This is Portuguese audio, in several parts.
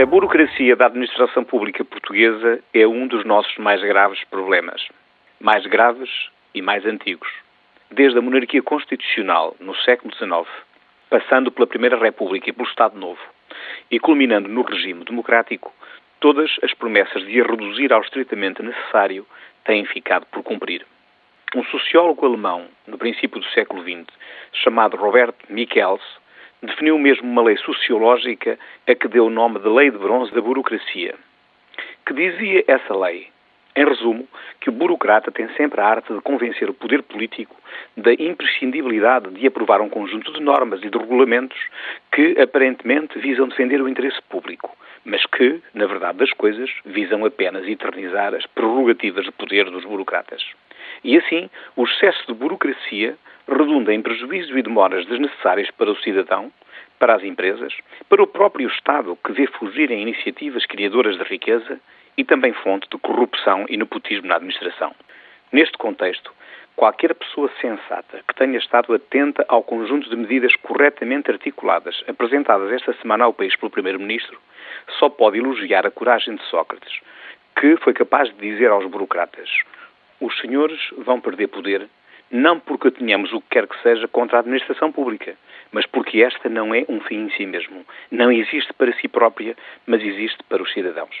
A burocracia da administração pública portuguesa é um dos nossos mais graves problemas. Mais graves e mais antigos. Desde a monarquia constitucional, no século XIX, passando pela Primeira República e pelo Estado Novo, e culminando no regime democrático, todas as promessas de a reduzir ao estritamente necessário têm ficado por cumprir. Um sociólogo alemão, no princípio do século XX, chamado Robert Michels, definiu mesmo uma lei sociológica a que deu o nome de Lei de Bronze da Burocracia. Que dizia essa lei? Em resumo, que o burocrata tem sempre a arte de convencer o poder político da imprescindibilidade de aprovar um conjunto de normas e de regulamentos que aparentemente visam defender o interesse público, mas que, na verdade das coisas, visam apenas eternizar as prerrogativas de poder dos burocratas. E assim, o excesso de burocracia redunda em prejuízo e demoras desnecessárias para o cidadão, para as empresas, para o próprio Estado, que vê fugir em iniciativas criadoras de riqueza e também fonte de corrupção e nepotismo na administração. Neste contexto, qualquer pessoa sensata que tenha estado atenta ao conjunto de medidas corretamente articuladas apresentadas esta semana ao país pelo Primeiro-Ministro só pode elogiar a coragem de Sócrates, que foi capaz de dizer aos burocratas: os senhores vão perder poder não porque tenhamos o que quer que seja contra a administração pública, mas porque esta não é um fim em si mesmo. Não existe para si própria, mas existe para os cidadãos.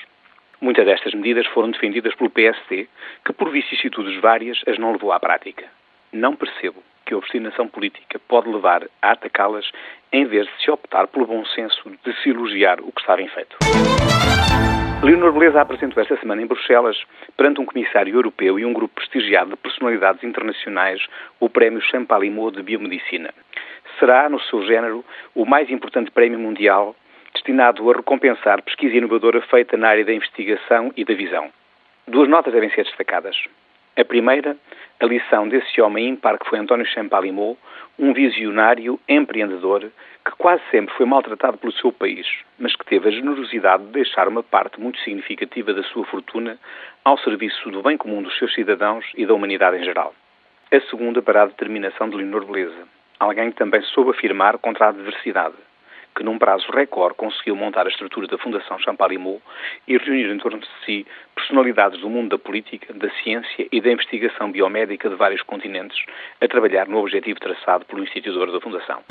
Muitas destas medidas foram defendidas pelo PST, que por vicissitudes várias as não levou à prática. Não percebo que a obstinação política pode levar a atacá-las em vez de se optar pelo bom senso de se elogiar o que está bem feito. Leonor Beleza apresentou esta semana em Bruxelas, perante um comissário europeu e um grupo prestigiado de personalidades internacionais, o Prémio Champalimau de Biomedicina. Será, no seu género, o mais importante prémio mundial destinado a recompensar pesquisa inovadora feita na área da investigação e da visão. Duas notas devem ser destacadas. A primeira, a lição desse homem ímpar que foi António Champalimau, um visionário, empreendedor, que quase sempre foi maltratado pelo seu país, mas que teve a generosidade de deixar uma parte muito significativa da sua fortuna ao serviço do bem comum dos seus cidadãos e da humanidade em geral. A segunda para a determinação de Leonor Beleza, alguém que também soube afirmar contra a adversidade, que num prazo recorde conseguiu montar a estrutura da Fundação Champalimau e reunir em torno de si personalidades do mundo da política, da ciência e da investigação biomédica de vários continentes a trabalhar no objetivo traçado pelo instituidor da Fundação.